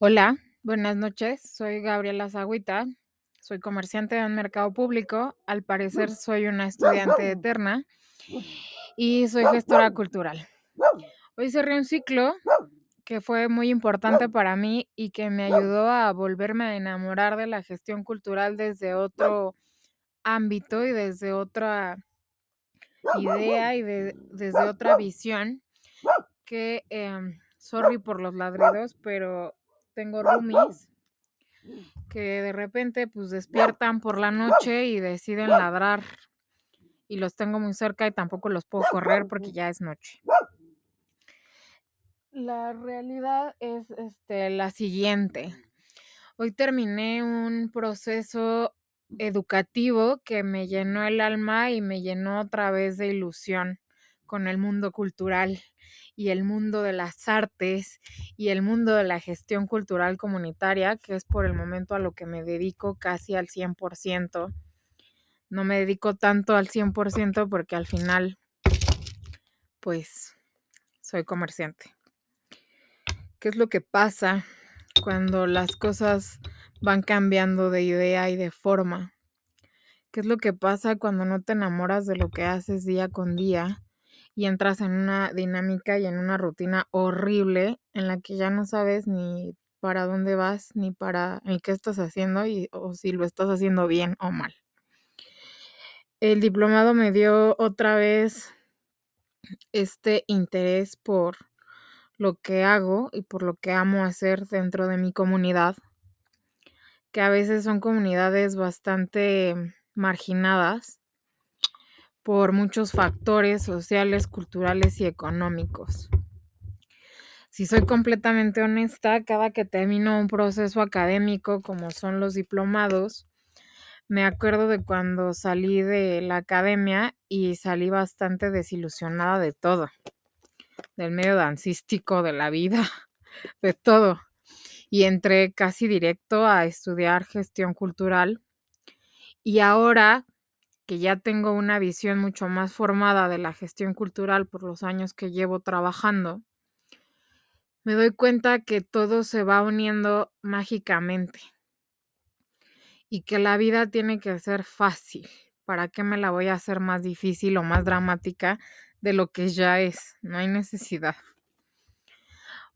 Hola, buenas noches. Soy Gabriela Zagüita. Soy comerciante en mercado público. Al parecer soy una estudiante eterna y soy gestora cultural. Hoy cerré un ciclo que fue muy importante para mí y que me ayudó a volverme a enamorar de la gestión cultural desde otro ámbito y desde otra idea y desde otra visión que, em, sorry por los ladridos, pero tengo roomies que de repente pues despiertan por la noche y deciden ladrar y los tengo muy cerca y tampoco los puedo correr porque ya es noche. La realidad es este, la siguiente. Hoy terminé un proceso educativo que me llenó el alma y me llenó otra vez de ilusión con el mundo cultural y el mundo de las artes y el mundo de la gestión cultural comunitaria, que es por el momento a lo que me dedico casi al 100%. No me dedico tanto al 100% porque al final, pues, soy comerciante. ¿Qué es lo que pasa cuando las cosas van cambiando de idea y de forma? ¿Qué es lo que pasa cuando no te enamoras de lo que haces día con día y entras en una dinámica y en una rutina horrible en la que ya no sabes ni para dónde vas, ni para qué estás haciendo y o si lo estás haciendo bien o mal. El diplomado me dio otra vez este interés por lo que hago y por lo que amo hacer dentro de mi comunidad, que a veces son comunidades bastante marginadas por muchos factores sociales, culturales y económicos. Si soy completamente honesta, cada que termino un proceso académico como son los diplomados, me acuerdo de cuando salí de la academia y salí bastante desilusionada de todo, del medio dancístico, de la vida, de todo. Y entré casi directo a estudiar gestión cultural. Y ahora que ya tengo una visión mucho más formada de la gestión cultural por los años que llevo trabajando, me doy cuenta que todo se va uniendo mágicamente y que la vida tiene que ser fácil. ¿Para qué me la voy a hacer más difícil o más dramática de lo que ya es? No hay necesidad.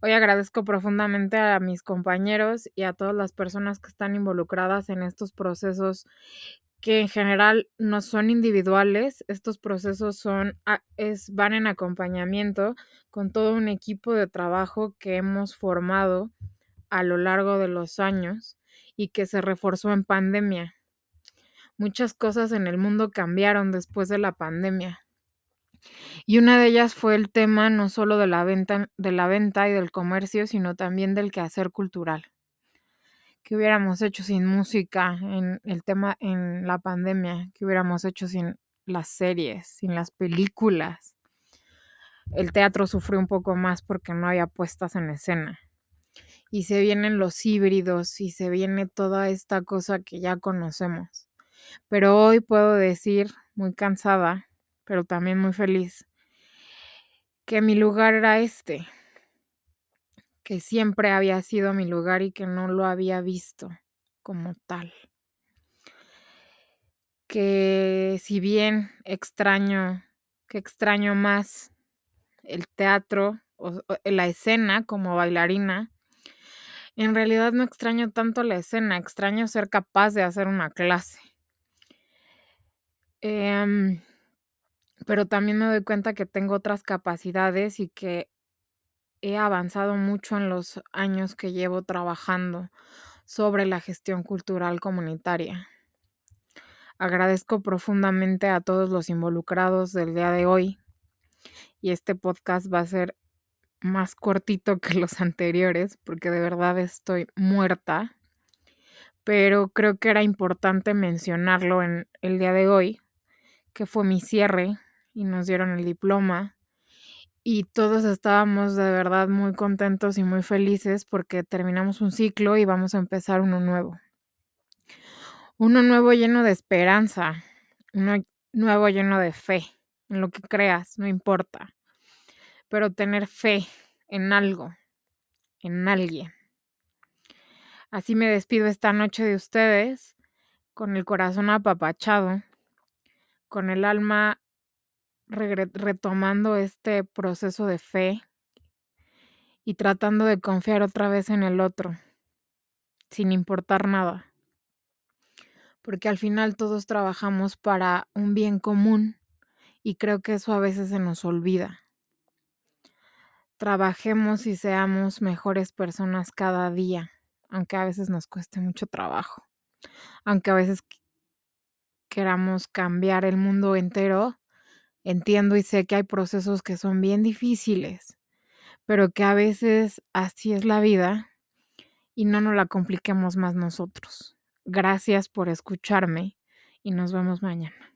Hoy agradezco profundamente a mis compañeros y a todas las personas que están involucradas en estos procesos que en general no son individuales, estos procesos son, van en acompañamiento con todo un equipo de trabajo que hemos formado a lo largo de los años y que se reforzó en pandemia. Muchas cosas en el mundo cambiaron después de la pandemia. Y una de ellas fue el tema no solo de la venta, de la venta y del comercio, sino también del quehacer cultural que hubiéramos hecho sin música en el tema en la pandemia, que hubiéramos hecho sin las series, sin las películas. El teatro sufrió un poco más porque no había puestas en escena. Y se vienen los híbridos y se viene toda esta cosa que ya conocemos. Pero hoy puedo decir, muy cansada, pero también muy feliz, que mi lugar era este, que siempre había sido mi lugar y que no lo había visto como tal. Que si bien extraño, que extraño más el teatro o, la escena como bailarina, en realidad no extraño tanto la escena, extraño ser capaz de hacer una clase. Em, pero también me doy cuenta que tengo otras capacidades y que he avanzado mucho en los años que llevo trabajando sobre la gestión cultural comunitaria. Agradezco profundamente a todos los involucrados del día de hoy y este podcast va a ser más cortito que los anteriores porque de verdad estoy muerta, pero creo que era importante mencionarlo en el día de hoy, que fue mi cierre y nos dieron el diploma y todos estábamos de verdad muy contentos y muy felices porque terminamos un ciclo y vamos a empezar uno nuevo. Uno nuevo lleno de esperanza, uno nuevo lleno de fe, en lo que creas, no importa, pero tener fe en algo, en alguien. Así me despido esta noche de ustedes, con el corazón apapachado, con el alma retomando este proceso de fe y tratando de confiar otra vez en el otro, sin importar nada. Porque al final todos trabajamos para un bien común y creo que eso a veces se nos olvida. Trabajemos y seamos mejores personas cada día, aunque a veces nos cueste mucho trabajo, aunque a veces queramos cambiar el mundo entero, entiendo y sé que hay procesos que son bien difíciles, pero que a veces así es la vida y no nos la compliquemos más nosotros. Gracias por escucharme y nos vemos mañana.